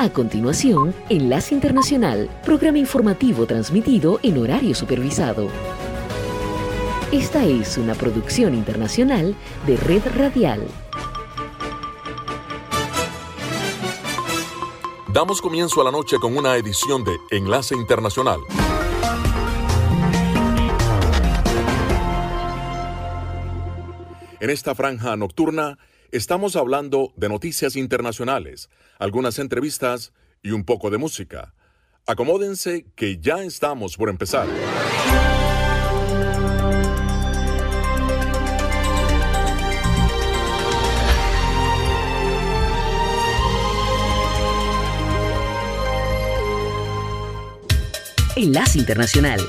A continuación, Enlace Internacional, programa informativo transmitido en horario supervisado. Esta es una producción internacional de Red Radial. Damos comienzo a la noche con una edición de Enlace Internacional. En esta franja nocturna estamos hablando de noticias internacionales, algunas entrevistas y un poco de música. Acomódense que ya estamos por empezar. Enlace Internacional.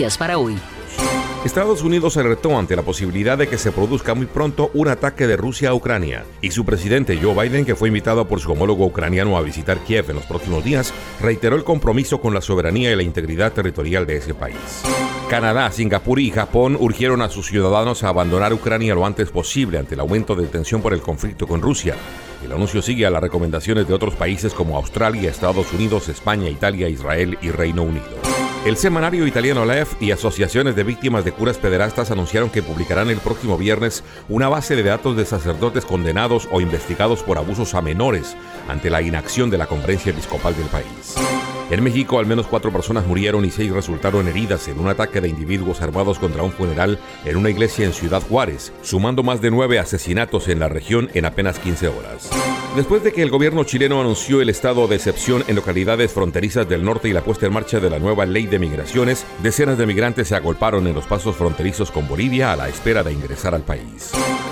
Noticias para hoy. Estados Unidos se retó ante la posibilidad de que se produzca muy pronto un ataque de Rusia a Ucrania, y su presidente Joe Biden, que fue invitado por su homólogo ucraniano a visitar Kiev en los próximos días, reiteró el compromiso con la soberanía y la integridad territorial de ese país. Canadá, Singapur y Japón urgieron a sus ciudadanos a abandonar Ucrania lo antes posible ante el aumento de tensión por el conflicto con Rusia. El anuncio sigue a las recomendaciones de otros países como Australia, Estados Unidos, España, Italia, Israel y Reino Unido. El semanario italiano LEF y asociaciones de víctimas de curas pederastas anunciaron que publicarán el próximo viernes una base de datos de sacerdotes condenados o investigados por abusos a menores ante la inacción de la conferencia episcopal del país. En México, al menos cuatro personas murieron y seis resultaron heridas en un ataque de individuos armados contra un funeral en una iglesia en Ciudad Juárez, sumando más de nueve asesinatos en la región en apenas 15 horas. Después de que el gobierno chileno anunció el estado de excepción en localidades fronterizas del norte y la puesta en marcha de la nueva ley de migraciones, decenas de migrantes se agolparon en los pasos fronterizos con Bolivia a la espera de ingresar al país.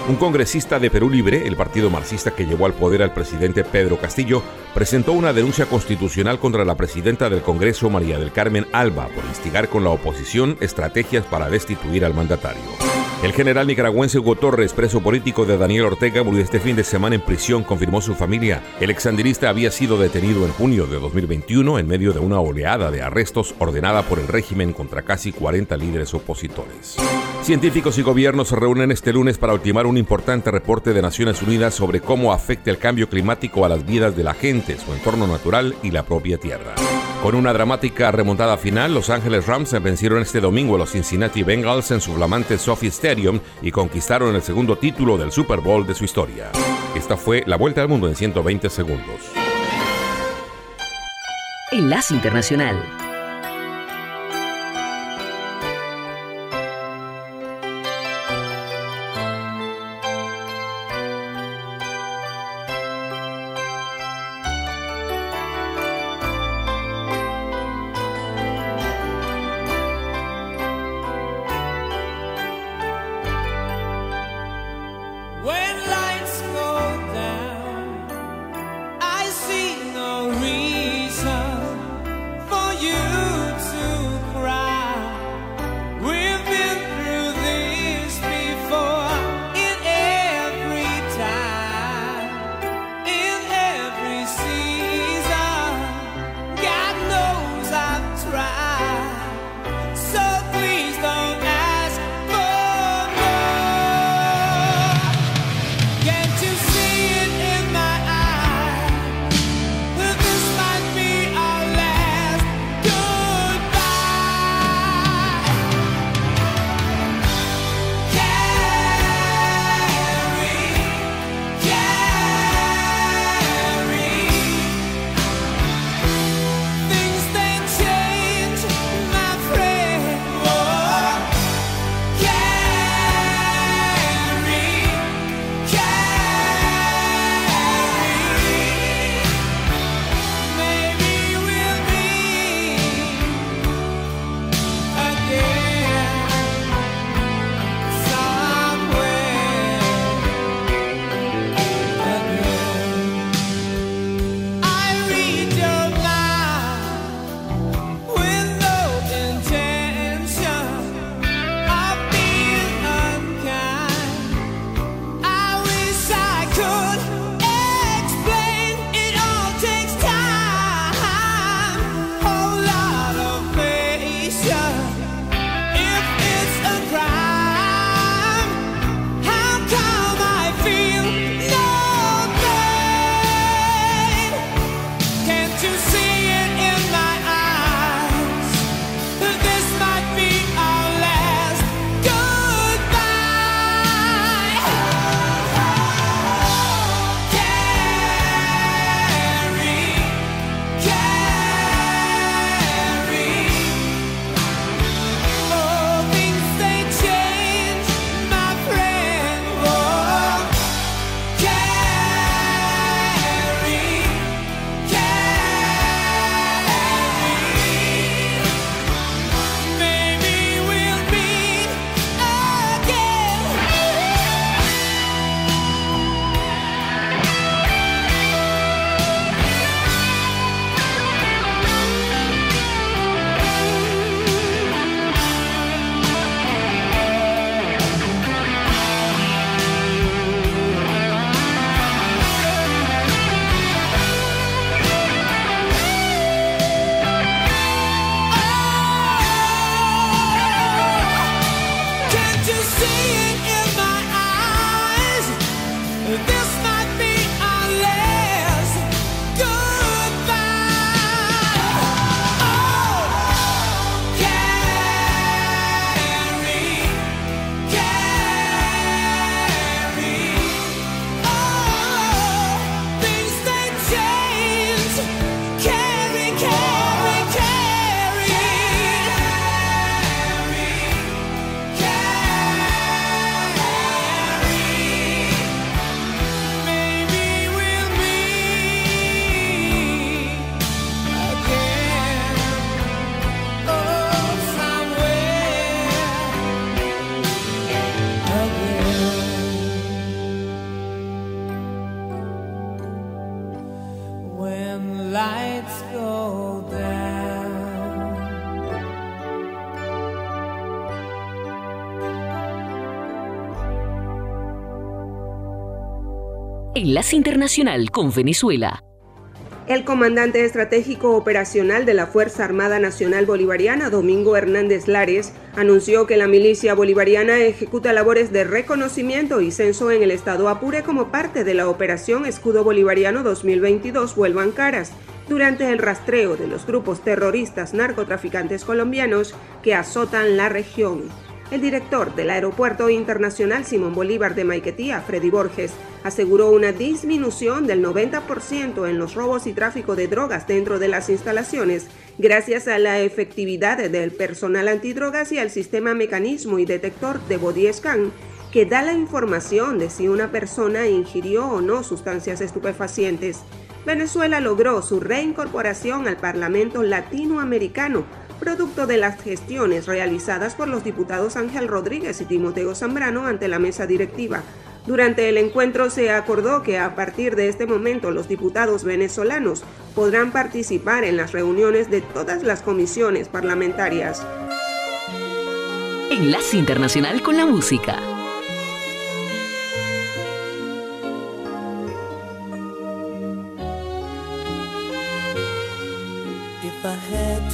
Un congresista de Perú Libre, el partido marxista que llevó al poder al presidente Pedro Castillo, presentó una denuncia constitucional contra la presidenta del Congreso, María del Carmen Alba, por instigar con la oposición estrategias para destituir al mandatario. El general nicaragüense Hugo Torres, preso político de Daniel Ortega, murió este fin de semana en prisión, confirmó su familia. El exandinista había sido detenido en junio de 2021 en medio de una oleada de arrestos ordenada por el régimen contra casi 40 líderes opositores. Científicos y gobiernos se reúnen este lunes para ultimar un importante reporte de Naciones Unidas sobre cómo afecta el cambio climático a las vidas de la gente, su entorno natural y la propia Tierra. Con una dramática remontada final, Los Ángeles Rams vencieron este domingo a los Cincinnati Bengals en su flamante Sophie Stadium y conquistaron el segundo título del Super Bowl de su historia. Esta fue la vuelta al mundo en 120 segundos. Enlace Internacional. Enlace Internacional con Venezuela. El comandante estratégico operacional de la Fuerza Armada Nacional Bolivariana, Domingo Hernández Lares, anunció que la milicia bolivariana ejecuta labores de reconocimiento y censo en el estado Apure como parte de la Operación Escudo Bolivariano 2022 Vuelvan Caras, durante el rastreo de los grupos terroristas narcotraficantes colombianos que azotan la región. El director del Aeropuerto Internacional Simón Bolívar de Maiquetía, Freddy Borges, aseguró una disminución del 90% en los robos y tráfico de drogas dentro de las instalaciones gracias a la efectividad del personal antidrogas y al sistema mecanismo y detector de body scan que da la información de si una persona ingirió o no sustancias estupefacientes. Venezuela logró su reincorporación al Parlamento Latinoamericano producto de las gestiones realizadas por los diputados Ángel Rodríguez y Timoteo Zambrano ante la mesa directiva. Durante el encuentro se acordó que a partir de este momento los diputados venezolanos podrán participar en las reuniones de todas las comisiones parlamentarias. Enlace Internacional con la Música.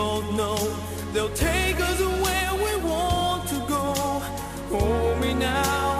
both know they'll take us away. Hold me now,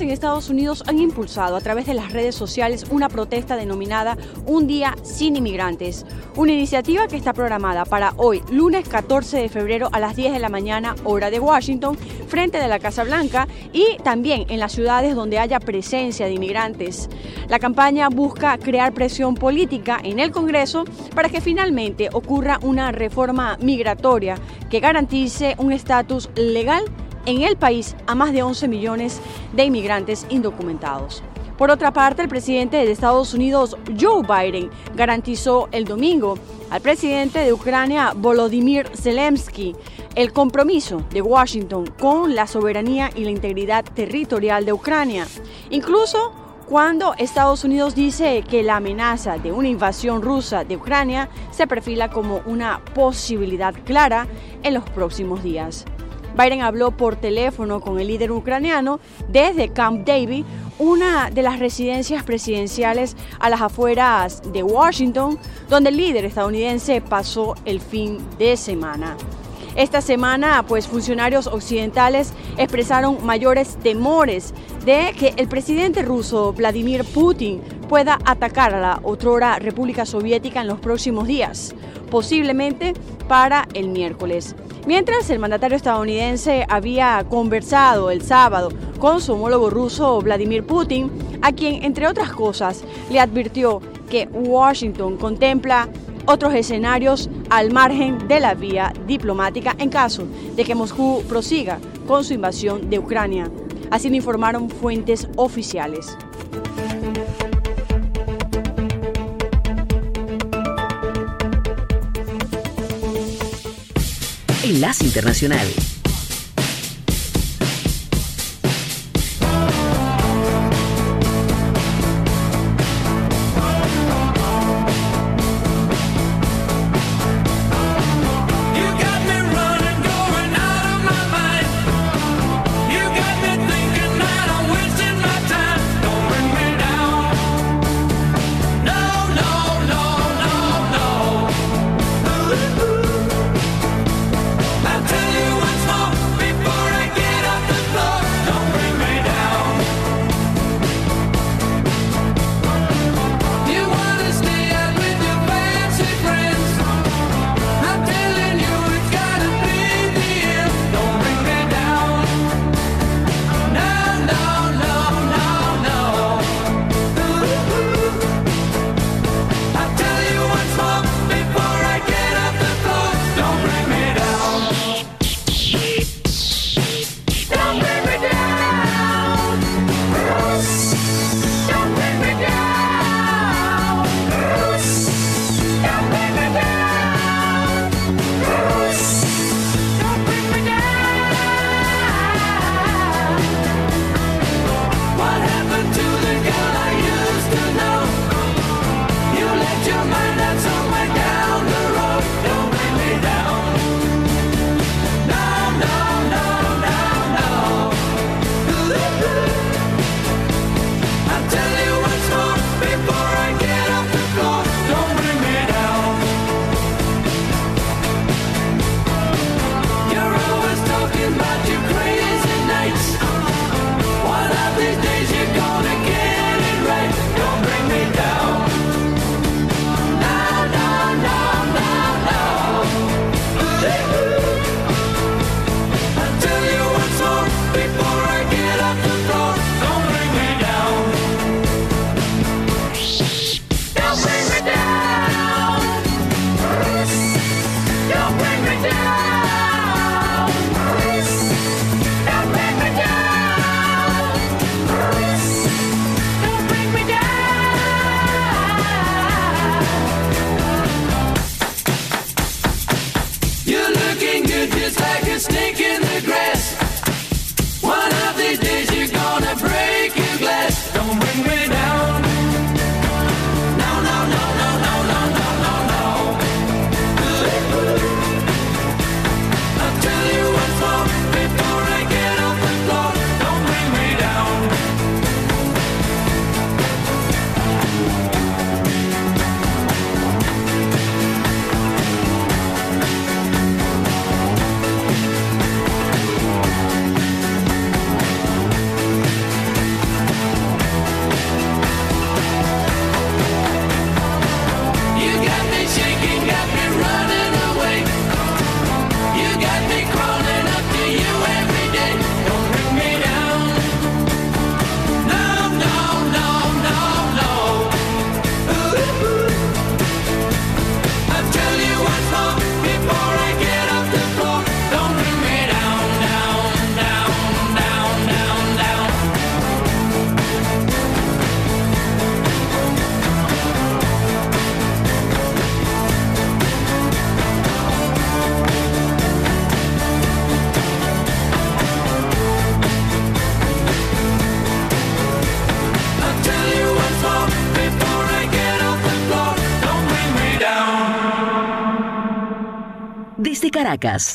En Estados Unidos han impulsado a través de las redes sociales una protesta denominada Un Día Sin Inmigrantes, una iniciativa que está programada para hoy, lunes 14 de febrero a las 10 de la mañana, hora de Washington, frente de la Casa Blanca y también en las ciudades donde haya presencia de inmigrantes. La campaña busca crear presión política en el Congreso para que finalmente ocurra una reforma migratoria que garantice un estatus legal en el país a más de 11 millones de inmigrantes indocumentados. Por otra parte, el presidente de Estados Unidos, Joe Biden, garantizó el domingo al presidente de Ucrania, Volodymyr Zelensky, el compromiso de Washington con la soberanía y la integridad territorial de Ucrania. Incluso cuando Estados Unidos dice que la amenaza de una invasión rusa de Ucrania se perfila como una posibilidad clara en los próximos días. Biden habló por teléfono con el líder ucraniano desde Camp David, una de las residencias presidenciales a las afueras de Washington, donde el líder estadounidense pasó el fin de semana. Esta semana, pues funcionarios occidentales expresaron mayores temores de que el presidente ruso Vladimir Putin pueda atacar a la otrora República Soviética en los próximos días, posiblemente para el miércoles. Mientras el mandatario estadounidense había conversado el sábado con su homólogo ruso Vladimir Putin, a quien, entre otras cosas, le advirtió que Washington contempla otros escenarios al margen de la vía diplomática en caso de que Moscú prosiga con su invasión de Ucrania. Así lo informaron fuentes oficiales. Enlace Internacional.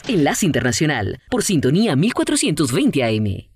Enlace Internacional, por sintonía 1420 AM.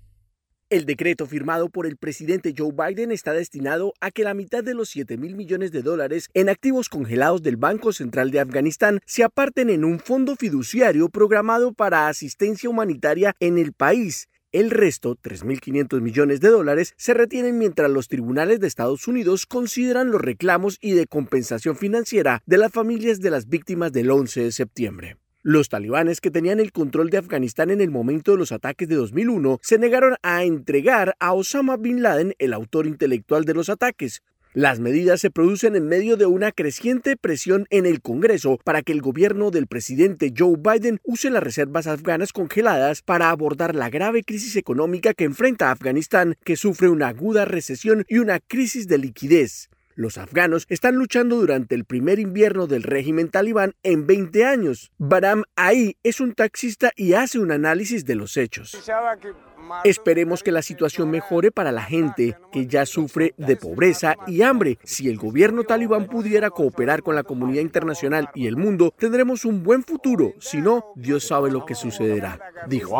El decreto firmado por el presidente Joe Biden está destinado a que la mitad de los 7 mil millones de dólares en activos congelados del Banco Central de Afganistán se aparten en un fondo fiduciario programado para asistencia humanitaria en el país. El resto, 3.500 millones de dólares, se retienen mientras los tribunales de Estados Unidos consideran los reclamos y de compensación financiera de las familias de las víctimas del 11 de septiembre. Los talibanes que tenían el control de Afganistán en el momento de los ataques de 2001 se negaron a entregar a Osama Bin Laden, el autor intelectual de los ataques. Las medidas se producen en medio de una creciente presión en el Congreso para que el gobierno del presidente Joe Biden use las reservas afganas congeladas para abordar la grave crisis económica que enfrenta Afganistán, que sufre una aguda recesión y una crisis de liquidez. Los afganos están luchando durante el primer invierno del régimen talibán en 20 años. Baram Ai es un taxista y hace un análisis de los hechos. Esperemos que la situación mejore para la gente que ya sufre de pobreza y hambre. Si el gobierno talibán pudiera cooperar con la comunidad internacional y el mundo, tendremos un buen futuro. Si no, Dios sabe lo que sucederá, dijo.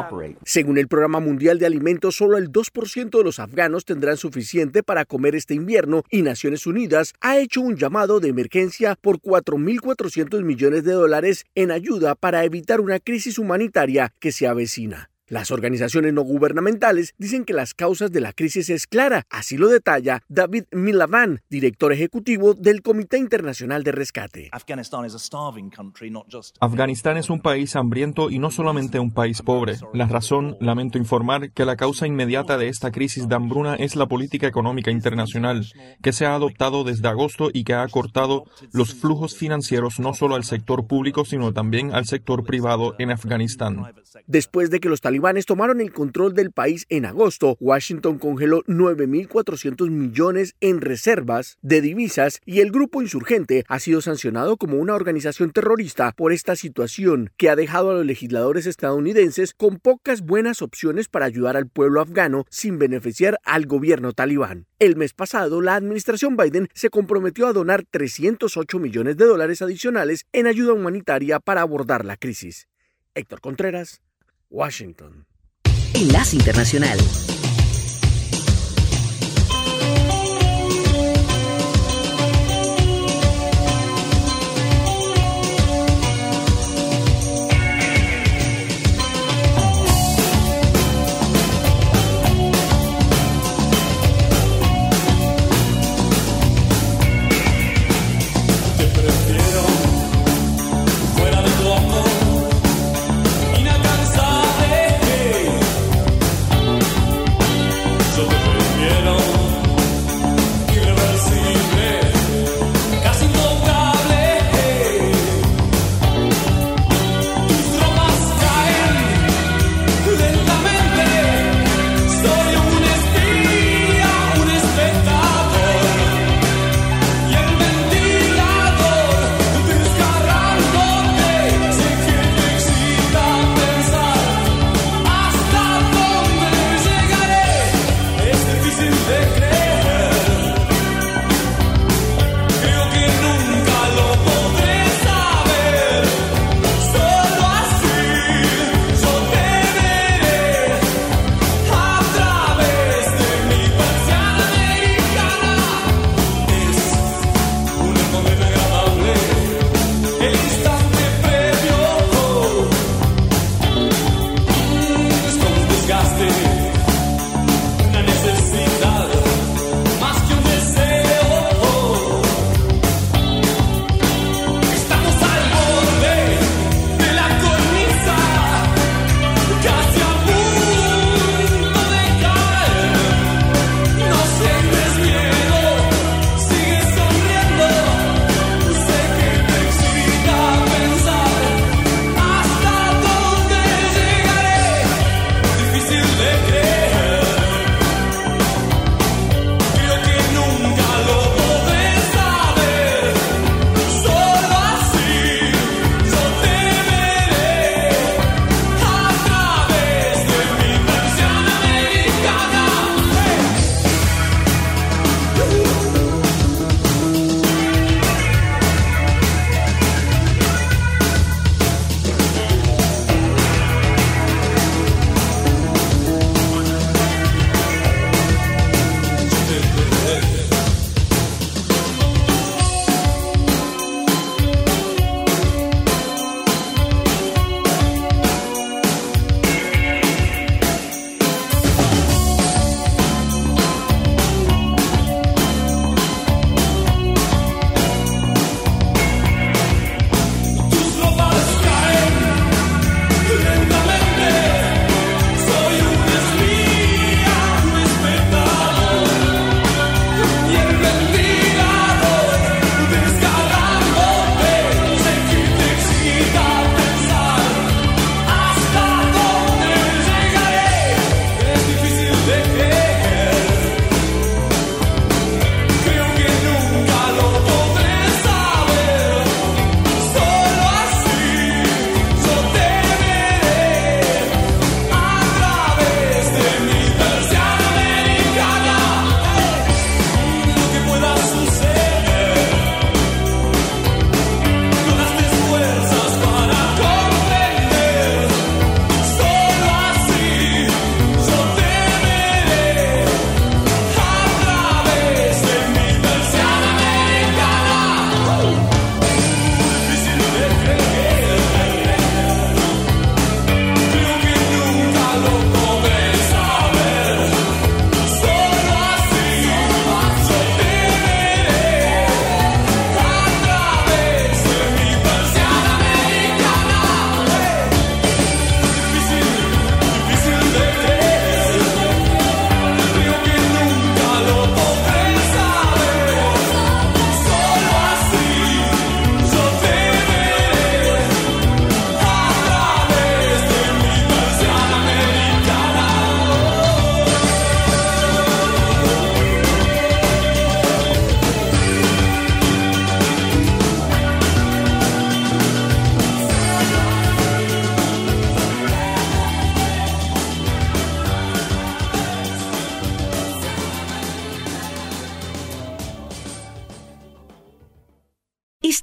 Según el Programa Mundial de Alimentos, solo el 2% de los afganos tendrán suficiente para comer este invierno y Naciones Unidas ha hecho un llamado de emergencia por 4.400 millones de dólares en ayuda para evitar una crisis humanitaria que se avecina. Las organizaciones no gubernamentales dicen que las causas de la crisis es clara, así lo detalla David Milavan, director ejecutivo del Comité Internacional de Rescate. Afganistán es un país hambriento y no solamente un país pobre. La razón, lamento informar, que la causa inmediata de esta crisis de hambruna es la política económica internacional, que se ha adoptado desde agosto y que ha cortado los flujos financieros no solo al sector público, sino también al sector privado en Afganistán. Después de que los talibanes tomaron el control del país en agosto, Washington congeló 9.400 millones en reservas de divisas y el grupo insurgente ha sido sancionado como una organización terrorista por esta situación que ha dejado a los legisladores estadounidenses con pocas buenas opciones para ayudar al pueblo afgano sin beneficiar al gobierno talibán. El mes pasado, la administración Biden se comprometió a donar 308 millones de dólares adicionales en ayuda humanitaria para abordar la crisis. Héctor Contreras, Washington. Enlace Internacional.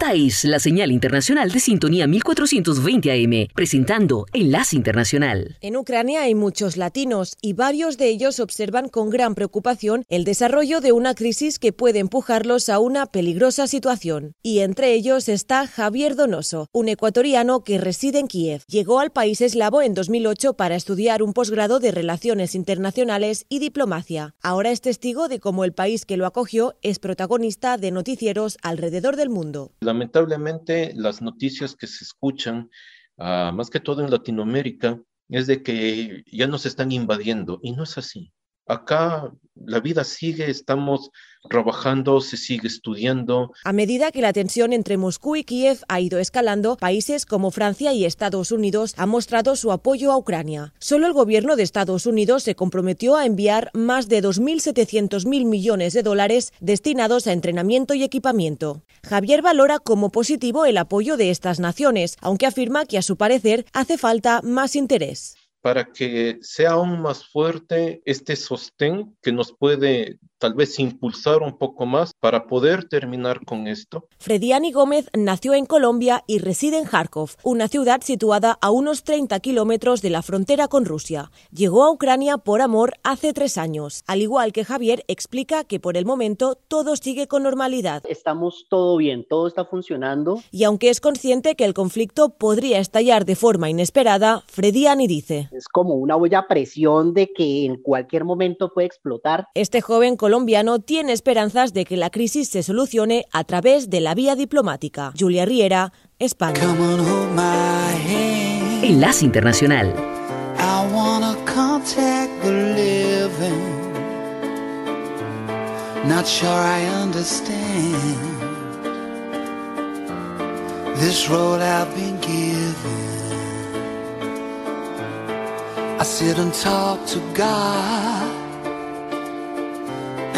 Esta es la señal internacional de sintonía 1420 AM, presentando Enlace Internacional. En Ucrania hay muchos latinos y varios de ellos observan con gran preocupación el desarrollo de una crisis que puede empujarlos a una peligrosa situación. Y entre ellos está Javier Donoso, un ecuatoriano que reside en Kiev. Llegó al país eslavo en 2008 para estudiar un posgrado de Relaciones Internacionales y Diplomacia. Ahora es testigo de cómo el país que lo acogió es protagonista de noticieros alrededor del mundo. Lamentablemente, las noticias que se escuchan, uh, más que todo en Latinoamérica, es de que ya nos están invadiendo y no es así. Acá la vida sigue, estamos trabajando, se sigue estudiando. A medida que la tensión entre Moscú y Kiev ha ido escalando, países como Francia y Estados Unidos han mostrado su apoyo a Ucrania. Solo el gobierno de Estados Unidos se comprometió a enviar más de 2.700 mil millones de dólares destinados a entrenamiento y equipamiento. Javier valora como positivo el apoyo de estas naciones, aunque afirma que a su parecer hace falta más interés para que sea aún más fuerte este sostén que nos puede tal vez impulsar un poco más para poder terminar con esto. Frediani Gómez nació en Colombia y reside en Kharkov, una ciudad situada a unos 30 kilómetros de la frontera con Rusia. Llegó a Ucrania por amor hace tres años. Al igual que Javier, explica que por el momento todo sigue con normalidad. Estamos todo bien, todo está funcionando. Y aunque es consciente que el conflicto podría estallar de forma inesperada, Frediani dice. Es como una olla a presión de que en cualquier momento puede explotar. Este joven colombiano tiene esperanzas de que la crisis se solucione a través de la vía diplomática. Julia Riera, España. Enlace Internacional. Not sure I understand this road I've been given. I sit and talk to God.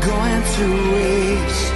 going to waste.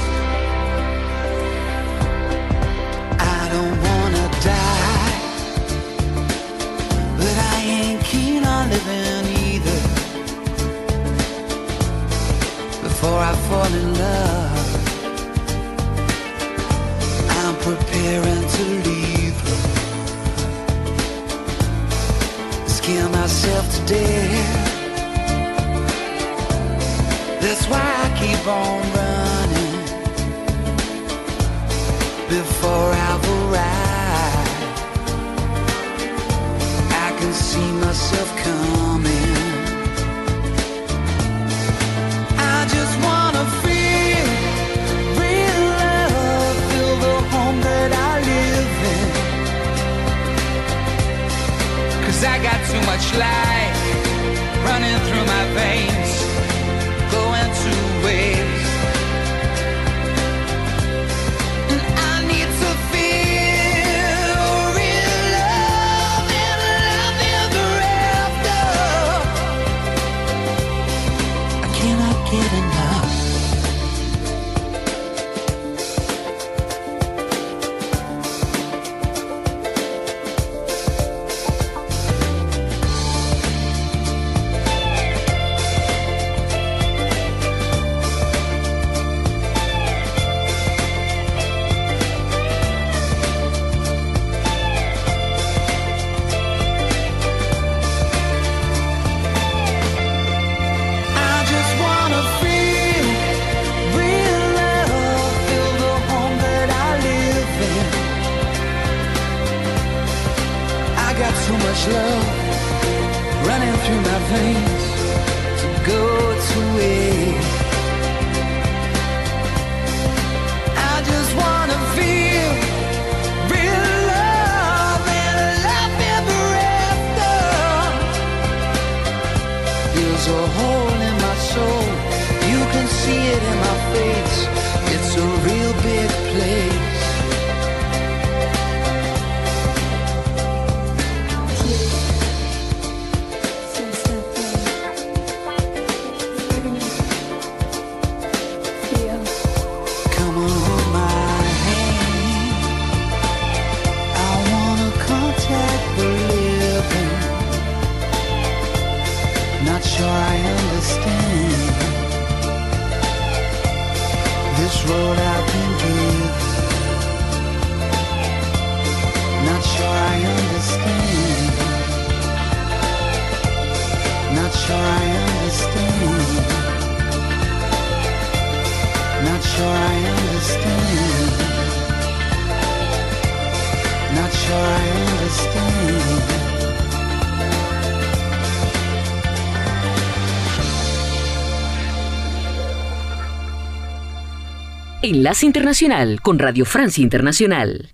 Enlace Internacional con Radio Francia Internacional.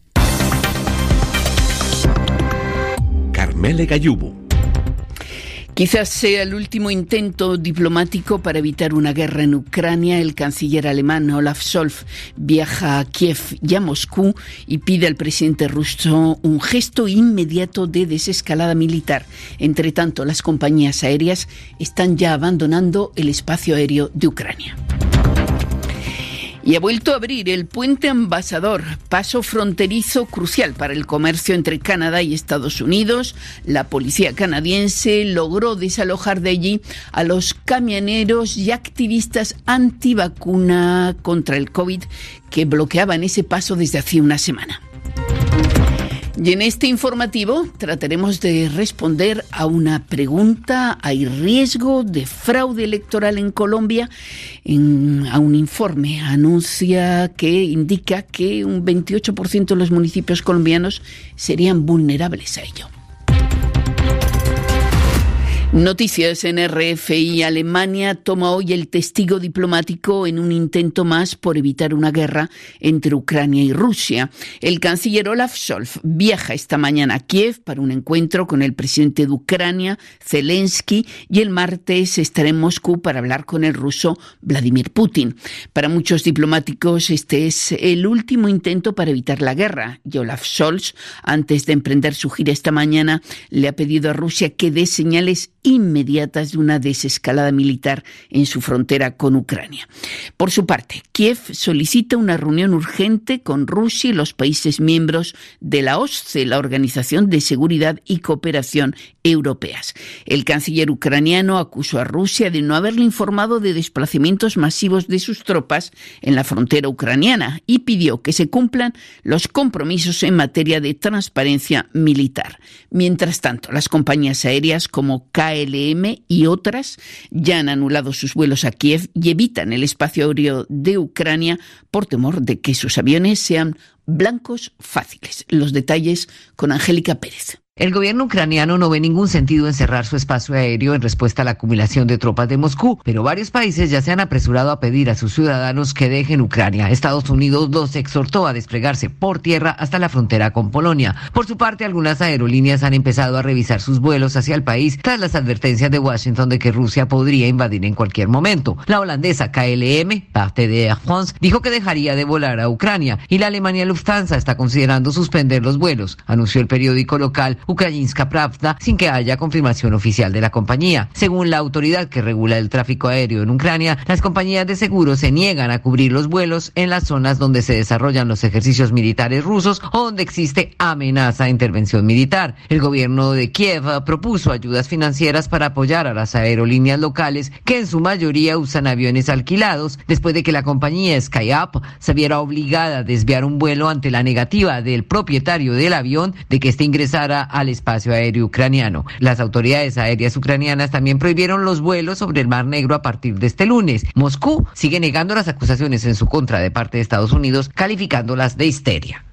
Carmele Gayubo. Quizás sea el último intento diplomático para evitar una guerra en Ucrania. El canciller alemán Olaf Scholz viaja a Kiev y a Moscú y pide al presidente ruso un gesto inmediato de desescalada militar. Entre tanto, las compañías aéreas están ya abandonando el espacio aéreo de Ucrania. Y ha vuelto a abrir el puente ambasador, paso fronterizo crucial para el comercio entre Canadá y Estados Unidos. La policía canadiense logró desalojar de allí a los camioneros y activistas antivacuna contra el COVID que bloqueaban ese paso desde hace una semana. Y en este informativo trataremos de responder a una pregunta. ¿Hay riesgo de fraude electoral en Colombia? A un informe anuncia que indica que un 28% de los municipios colombianos serían vulnerables a ello. Noticias en RFI. Alemania toma hoy el testigo diplomático en un intento más por evitar una guerra entre Ucrania y Rusia. El canciller Olaf Scholz viaja esta mañana a Kiev para un encuentro con el presidente de Ucrania, Zelensky, y el martes estará en Moscú para hablar con el ruso Vladimir Putin. Para muchos diplomáticos este es el último intento para evitar la guerra. Y Olaf Scholz, antes de emprender su gira esta mañana, le ha pedido a Rusia que dé señales inmediatas de una desescalada militar en su frontera con Ucrania. Por su parte, Kiev solicita una reunión urgente con Rusia y los países miembros de la OSCE, la Organización de Seguridad y Cooperación Europeas. El canciller ucraniano acusó a Rusia de no haberle informado de desplazamientos masivos de sus tropas en la frontera ucraniana y pidió que se cumplan los compromisos en materia de transparencia militar. Mientras tanto, las compañías aéreas como KLM y otras ya han anulado sus vuelos a Kiev y evitan el espacio aéreo de Ucrania por temor de que sus aviones sean blancos fáciles. Los detalles con Angélica Pérez. El gobierno ucraniano no ve ningún sentido en cerrar su espacio aéreo en respuesta a la acumulación de tropas de Moscú, pero varios países ya se han apresurado a pedir a sus ciudadanos que dejen Ucrania. Estados Unidos los exhortó a desplegarse por tierra hasta la frontera con Polonia. Por su parte, algunas aerolíneas han empezado a revisar sus vuelos hacia el país tras las advertencias de Washington de que Rusia podría invadir en cualquier momento. La holandesa KLM, parte de Air France, dijo que dejaría de volar a Ucrania y la Alemania Lufthansa está considerando suspender los vuelos, anunció el periódico local Ukrainska Pravda sin que haya confirmación oficial de la compañía. Según la autoridad que regula el tráfico aéreo en Ucrania, las compañías de seguros se niegan a cubrir los vuelos en las zonas donde se desarrollan los ejercicios militares rusos o donde existe amenaza de intervención militar. El gobierno de Kiev propuso ayudas financieras para apoyar a las aerolíneas locales que en su mayoría usan aviones alquilados después de que la compañía SkyUp se viera obligada a desviar un vuelo ante la negativa del propietario del avión de que éste ingresara al espacio aéreo ucraniano. Las autoridades aéreas ucranianas también prohibieron los vuelos sobre el Mar Negro a partir de este lunes. Moscú sigue negando las acusaciones en su contra de parte de Estados Unidos, calificándolas de histeria.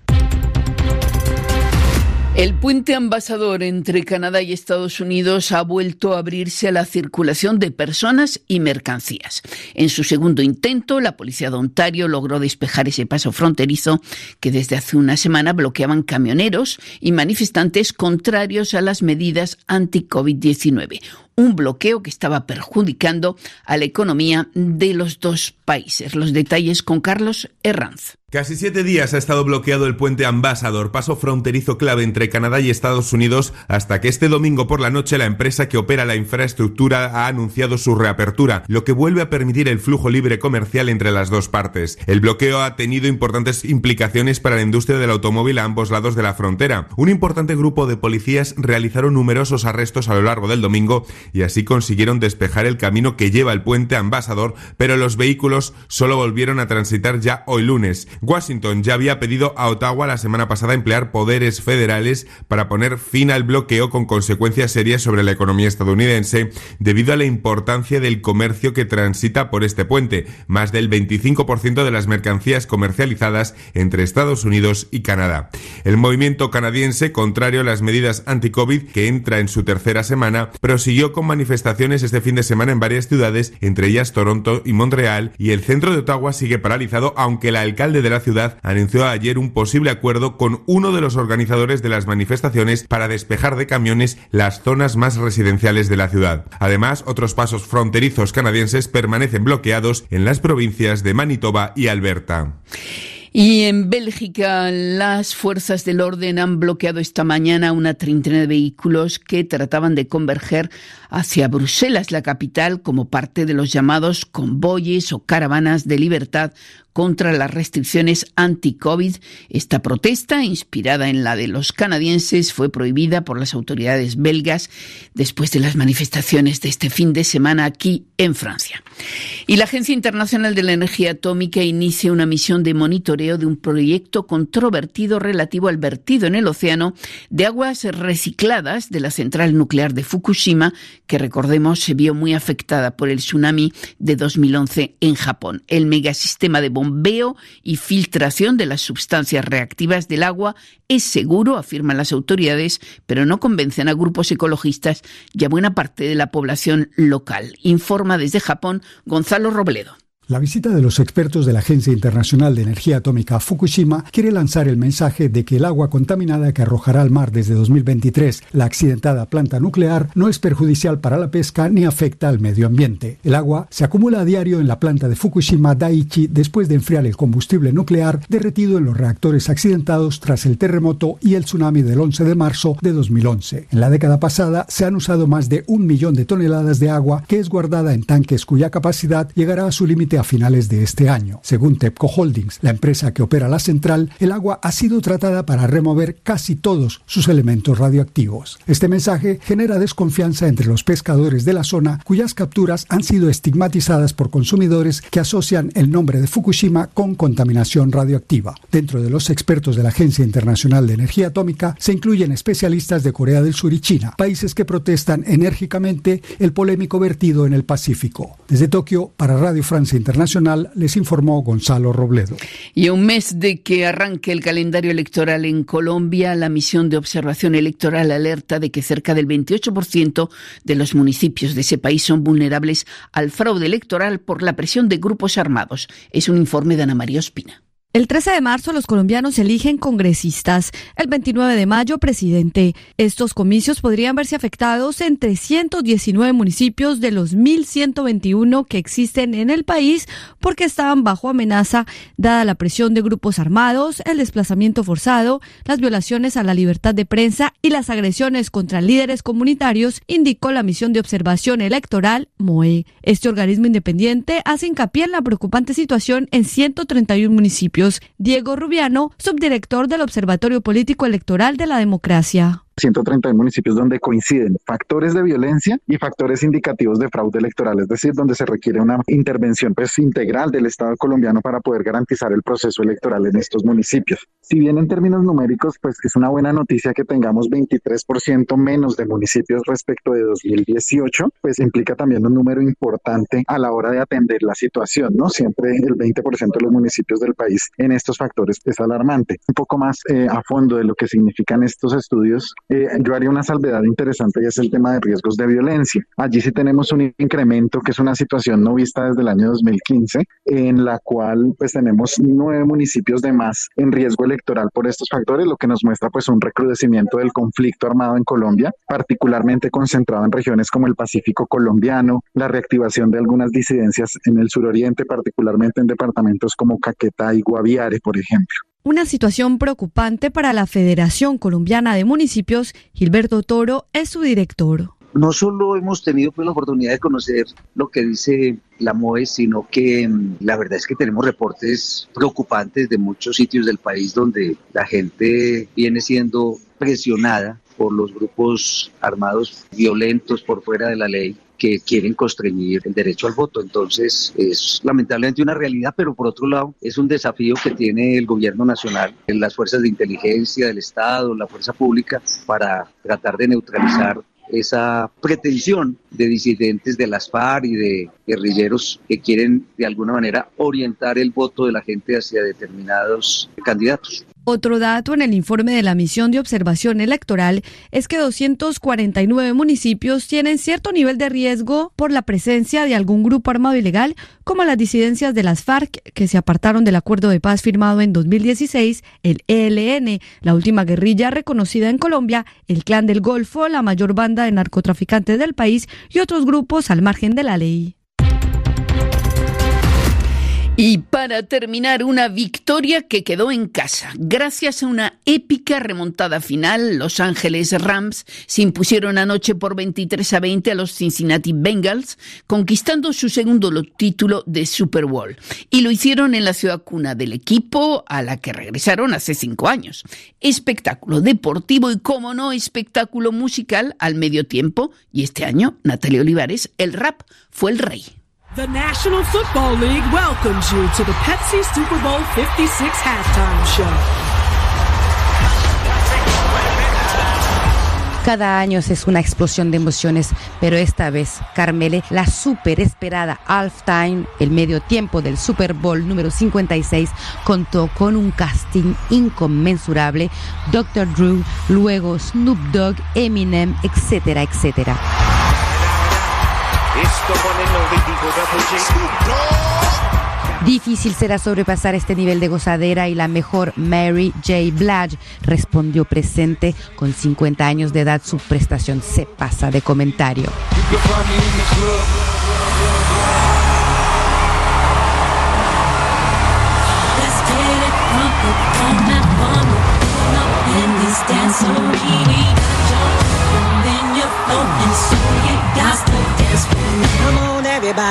El puente ambasador entre Canadá y Estados Unidos ha vuelto a abrirse a la circulación de personas y mercancías. En su segundo intento, la policía de Ontario logró despejar ese paso fronterizo que desde hace una semana bloqueaban camioneros y manifestantes contrarios a las medidas anti-COVID-19 un bloqueo que estaba perjudicando a la economía de los dos países. Los detalles con Carlos Herranz. Casi siete días ha estado bloqueado el puente Ambassador, paso fronterizo clave entre Canadá y Estados Unidos, hasta que este domingo por la noche la empresa que opera la infraestructura ha anunciado su reapertura, lo que vuelve a permitir el flujo libre comercial entre las dos partes. El bloqueo ha tenido importantes implicaciones para la industria del automóvil a ambos lados de la frontera. Un importante grupo de policías realizaron numerosos arrestos a lo largo del domingo y así consiguieron despejar el camino que lleva el puente Ambasador, pero los vehículos solo volvieron a transitar ya hoy lunes. Washington ya había pedido a Ottawa la semana pasada emplear poderes federales para poner fin al bloqueo con consecuencias serias sobre la economía estadounidense debido a la importancia del comercio que transita por este puente, más del 25% de las mercancías comercializadas entre Estados Unidos y Canadá. El movimiento canadiense, contrario a las medidas anti-COVID que entra en su tercera semana, prosiguió con manifestaciones este fin de semana en varias ciudades, entre ellas Toronto y Montreal, y el centro de Ottawa sigue paralizado, aunque el alcalde de la ciudad anunció ayer un posible acuerdo con uno de los organizadores de las manifestaciones para despejar de camiones las zonas más residenciales de la ciudad. Además, otros pasos fronterizos canadienses permanecen bloqueados en las provincias de Manitoba y Alberta. Y en Bélgica, las fuerzas del orden han bloqueado esta mañana una treintena de vehículos que trataban de converger hacia Bruselas, la capital, como parte de los llamados convoyes o caravanas de libertad contra las restricciones anti-COVID. Esta protesta, inspirada en la de los canadienses, fue prohibida por las autoridades belgas después de las manifestaciones de este fin de semana aquí en Francia. Y la Agencia Internacional de la Energía Atómica inicia una misión de monitoreo de un proyecto controvertido relativo al vertido en el océano de aguas recicladas de la central nuclear de Fukushima, que recordemos se vio muy afectada por el tsunami de 2011 en Japón. El megasistema de bombeo y filtración de las sustancias reactivas del agua es seguro, afirman las autoridades, pero no convencen a grupos ecologistas y a buena parte de la población local. Informa desde Japón Gonzalo Robledo. La visita de los expertos de la Agencia Internacional de Energía Atómica a Fukushima quiere lanzar el mensaje de que el agua contaminada que arrojará al mar desde 2023 la accidentada planta nuclear no es perjudicial para la pesca ni afecta al medio ambiente. El agua se acumula a diario en la planta de Fukushima Daiichi después de enfriar el combustible nuclear derretido en los reactores accidentados tras el terremoto y el tsunami del 11 de marzo de 2011. En la década pasada se han usado más de un millón de toneladas de agua que es guardada en tanques cuya capacidad llegará a su límite a finales de este año. Según TEPCO Holdings, la empresa que opera la central, el agua ha sido tratada para remover casi todos sus elementos radioactivos. Este mensaje genera desconfianza entre los pescadores de la zona, cuyas capturas han sido estigmatizadas por consumidores que asocian el nombre de Fukushima con contaminación radioactiva. Dentro de los expertos de la Agencia Internacional de Energía Atómica se incluyen especialistas de Corea del Sur y China, países que protestan enérgicamente el polémico vertido en el Pacífico. Desde Tokio, para Radio Francia Internacional, les informó Gonzalo Robledo. Y un mes de que arranque el calendario electoral en Colombia, la misión de observación electoral alerta de que cerca del 28% de los municipios de ese país son vulnerables al fraude electoral por la presión de grupos armados. Es un informe de Ana María Ospina. El 13 de marzo los colombianos eligen congresistas, el 29 de mayo presidente. Estos comicios podrían verse afectados en 319 municipios de los 1.121 que existen en el país porque estaban bajo amenaza dada la presión de grupos armados, el desplazamiento forzado, las violaciones a la libertad de prensa y las agresiones contra líderes comunitarios, indicó la misión de observación electoral MOE. Este organismo independiente hace hincapié en la preocupante situación en 131 municipios. Diego Rubiano, subdirector del Observatorio Político Electoral de la Democracia. 130 municipios donde coinciden factores de violencia y factores indicativos de fraude electoral, es decir, donde se requiere una intervención pues, integral del Estado colombiano para poder garantizar el proceso electoral en estos municipios. Si bien en términos numéricos, pues es una buena noticia que tengamos 23% menos de municipios respecto de 2018, pues implica también un número importante a la hora de atender la situación, ¿no? Siempre el 20% de los municipios del país en estos factores es alarmante. Un poco más eh, a fondo de lo que significan estos estudios, eh, yo haría una salvedad interesante y es el tema de riesgos de violencia. Allí sí tenemos un incremento que es una situación no vista desde el año 2015, en la cual pues tenemos nueve municipios de más en riesgo electoral por estos factores, lo que nos muestra pues un recrudecimiento del conflicto armado en Colombia, particularmente concentrado en regiones como el Pacífico colombiano, la reactivación de algunas disidencias en el suroriente, particularmente en departamentos como Caquetá y Guaviare, por ejemplo. Una situación preocupante para la Federación Colombiana de Municipios. Gilberto Toro es su director. No solo hemos tenido pues, la oportunidad de conocer lo que dice la MOE, sino que mm, la verdad es que tenemos reportes preocupantes de muchos sitios del país donde la gente viene siendo presionada por los grupos armados violentos por fuera de la ley que quieren constreñir el derecho al voto. Entonces, es lamentablemente una realidad, pero por otro lado, es un desafío que tiene el gobierno nacional, las fuerzas de inteligencia del Estado, la fuerza pública, para tratar de neutralizar esa pretensión de disidentes de las FARC y de guerrilleros que quieren de alguna manera orientar el voto de la gente hacia determinados candidatos. Otro dato en el informe de la misión de observación electoral es que 249 municipios tienen cierto nivel de riesgo por la presencia de algún grupo armado ilegal, como las disidencias de las FARC, que se apartaron del acuerdo de paz firmado en 2016, el ELN, la última guerrilla reconocida en Colombia, el Clan del Golfo, la mayor banda de narcotraficantes del país y otros grupos al margen de la ley. Y para terminar, una victoria que quedó en casa. Gracias a una épica remontada final, Los Ángeles Rams se impusieron anoche por 23 a 20 a los Cincinnati Bengals, conquistando su segundo título de Super Bowl. Y lo hicieron en la ciudad cuna del equipo, a la que regresaron hace cinco años. Espectáculo deportivo y, como no, espectáculo musical al medio tiempo. Y este año, Natalia Olivares, el rap fue el rey. The National Football League welcomes you to the Pepsi Super Bowl 56 halftime show. Cada año es una explosión de emociones, pero esta vez, Carmele, la super esperada halftime, el medio tiempo del Super Bowl número 56, contó con un casting inconmensurable, Dr. Drew, luego Snoop Dogg, Eminem, etcétera, etcétera. Esto pone el Difícil será sobrepasar este nivel de gozadera y la mejor Mary J. Blige respondió presente con 50 años de edad. Su prestación se pasa de comentario.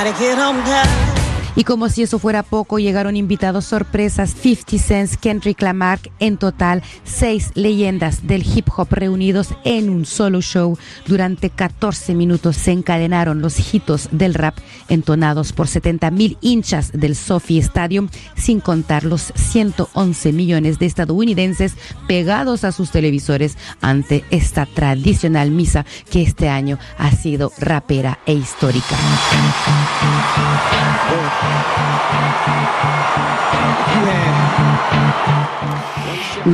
gotta get home now. Y como si eso fuera poco, llegaron invitados sorpresas 50 Cent, Kendrick Lamar, en total seis leyendas del hip hop reunidos en un solo show. Durante 14 minutos se encadenaron los hitos del rap entonados por 70 mil hinchas del Sophie Stadium, sin contar los 111 millones de estadounidenses pegados a sus televisores ante esta tradicional misa que este año ha sido rapera e histórica.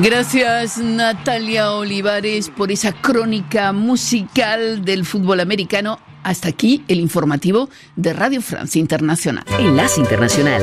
Gracias Natalia Olivares por esa crónica musical del fútbol americano. Hasta aquí el informativo de Radio Francia Internacional. Enlace Internacional.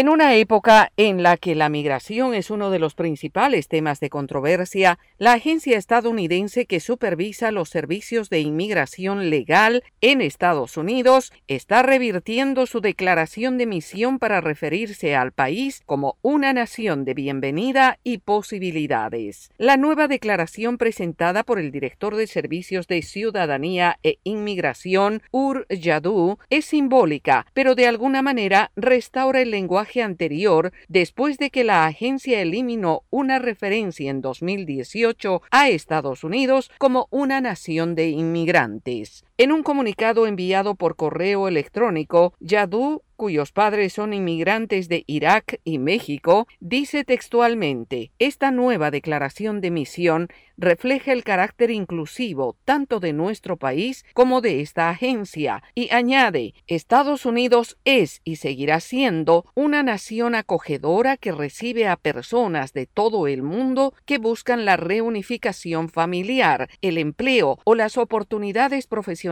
En una época en la que la migración es uno de los principales temas de controversia, la agencia estadounidense que supervisa los servicios de inmigración legal en Estados Unidos está revirtiendo su declaración de misión para referirse al país como una nación de bienvenida y posibilidades. La nueva declaración presentada por el director de Servicios de Ciudadanía e Inmigración, Ur Yadou, es simbólica, pero de alguna manera restaura el lenguaje anterior después de que la agencia eliminó una referencia en 2018 a Estados Unidos como una nación de inmigrantes. En un comunicado enviado por correo electrónico, Yadou cuyos padres son inmigrantes de Irak y México, dice textualmente, esta nueva declaración de misión refleja el carácter inclusivo tanto de nuestro país como de esta agencia y añade, Estados Unidos es y seguirá siendo una nación acogedora que recibe a personas de todo el mundo que buscan la reunificación familiar, el empleo o las oportunidades profesionales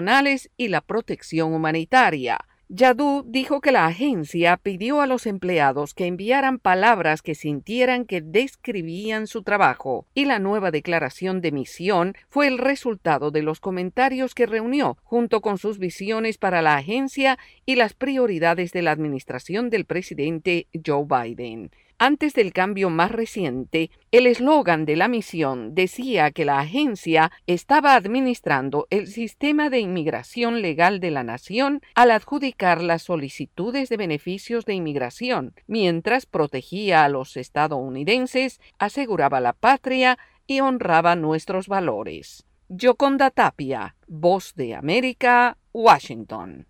y la protección humanitaria. Yadú dijo que la agencia pidió a los empleados que enviaran palabras que sintieran que describían su trabajo, y la nueva declaración de misión fue el resultado de los comentarios que reunió junto con sus visiones para la agencia y las prioridades de la administración del presidente Joe Biden. Antes del cambio más reciente, el eslogan de la misión decía que la agencia estaba administrando el sistema de inmigración legal de la nación al adjudicar las solicitudes de beneficios de inmigración, mientras protegía a los estadounidenses, aseguraba la patria y honraba nuestros valores. Yoconda Tapia, Voz de América, Washington.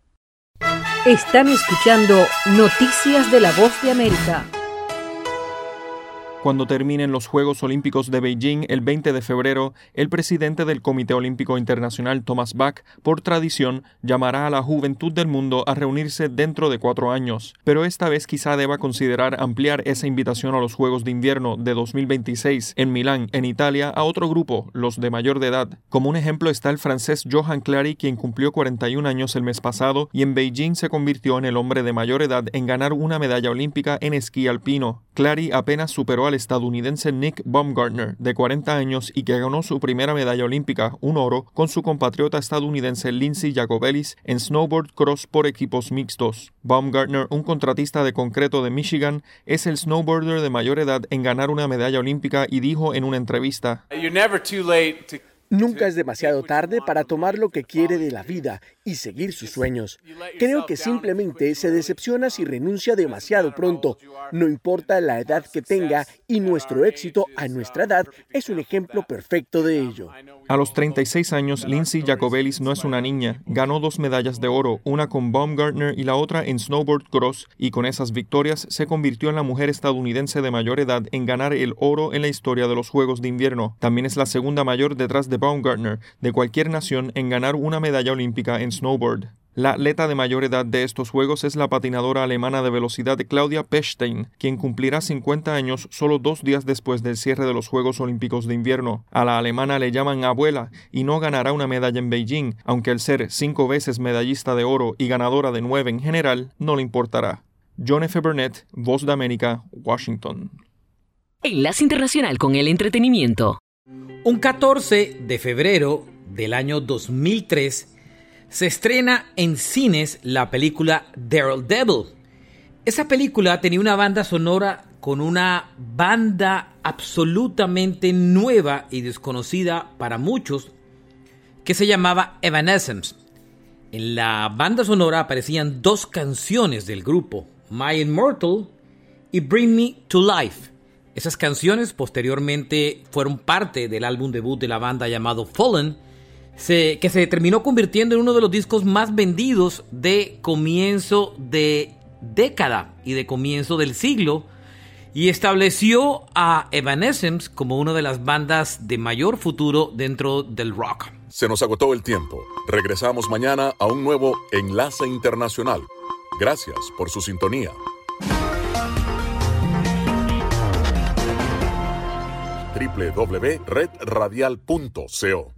Están escuchando Noticias de la Voz de América. Cuando terminen los Juegos Olímpicos de Beijing el 20 de febrero, el presidente del Comité Olímpico Internacional, Thomas Bach, por tradición, llamará a la juventud del mundo a reunirse dentro de cuatro años. Pero esta vez quizá deba considerar ampliar esa invitación a los Juegos de Invierno de 2026 en Milán, en Italia, a otro grupo, los de mayor de edad. Como un ejemplo está el francés Johan Clary, quien cumplió 41 años el mes pasado y en Beijing se convirtió en el hombre de mayor edad en ganar una medalla olímpica en esquí alpino. Clary apenas superó al estadounidense Nick Baumgartner, de 40 años y que ganó su primera medalla olímpica, un oro, con su compatriota estadounidense Lindsay Jacobelis en snowboard cross por equipos mixtos. Baumgartner, un contratista de concreto de Michigan, es el snowboarder de mayor edad en ganar una medalla olímpica y dijo en una entrevista: Nunca es demasiado tarde para tomar lo que quiere de la vida y seguir sus sueños. Creo que simplemente se decepciona si renuncia demasiado pronto. No importa la edad que tenga y nuestro éxito a nuestra edad es un ejemplo perfecto de ello. A los 36 años, Lindsay Jacobelis no es una niña. Ganó dos medallas de oro, una con Baumgartner y la otra en snowboard cross, y con esas victorias se convirtió en la mujer estadounidense de mayor edad en ganar el oro en la historia de los Juegos de Invierno. También es la segunda mayor detrás de Baumgartner de cualquier nación en ganar una medalla olímpica en snowboard. La atleta de mayor edad de estos Juegos es la patinadora alemana de velocidad Claudia Pechstein, quien cumplirá 50 años solo dos días después del cierre de los Juegos Olímpicos de Invierno. A la alemana le llaman abuela y no ganará una medalla en Beijing, aunque al ser cinco veces medallista de oro y ganadora de nueve en general, no le importará. John F. Burnett, Voz de América, Washington. Enlace Internacional con el Entretenimiento. Un 14 de febrero del año 2003 se estrena en cines la película Daredevil. Esa película tenía una banda sonora con una banda absolutamente nueva y desconocida para muchos que se llamaba Evanescence. En la banda sonora aparecían dos canciones del grupo, My Immortal y Bring Me to Life. Esas canciones posteriormente fueron parte del álbum debut de la banda llamado Fallen, que se terminó convirtiendo en uno de los discos más vendidos de comienzo de década y de comienzo del siglo y estableció a Evanescence como una de las bandas de mayor futuro dentro del rock. Se nos agotó el tiempo. Regresamos mañana a un nuevo Enlace Internacional. Gracias por su sintonía. www.redradial.co